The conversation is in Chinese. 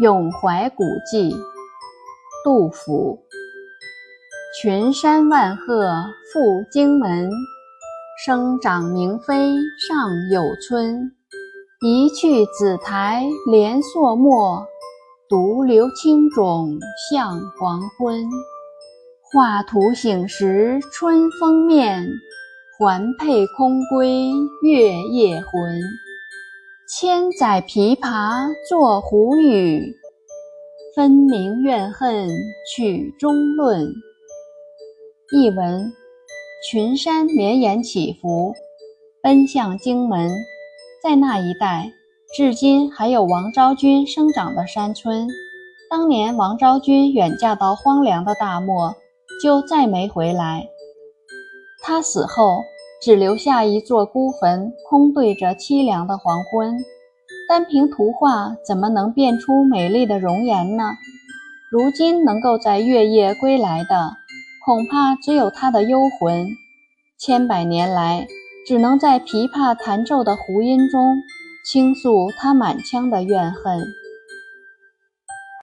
咏怀古迹，杜甫。群山万壑赴荆门，生长明妃尚有春。一去紫台连朔漠，独留青冢向黄昏。画图醒时春风面，环佩空归月夜魂。千载琵琶作胡语，分明怨恨曲中论。译文：群山绵延起伏，奔向荆门。在那一带，至今还有王昭君生长的山村。当年王昭君远嫁到荒凉的大漠，就再没回来。她死后。只留下一座孤坟，空对着凄凉的黄昏。单凭图画，怎么能变出美丽的容颜呢？如今能够在月夜归来的，恐怕只有他的幽魂。千百年来，只能在琵琶弹奏的胡音中，倾诉他满腔的怨恨。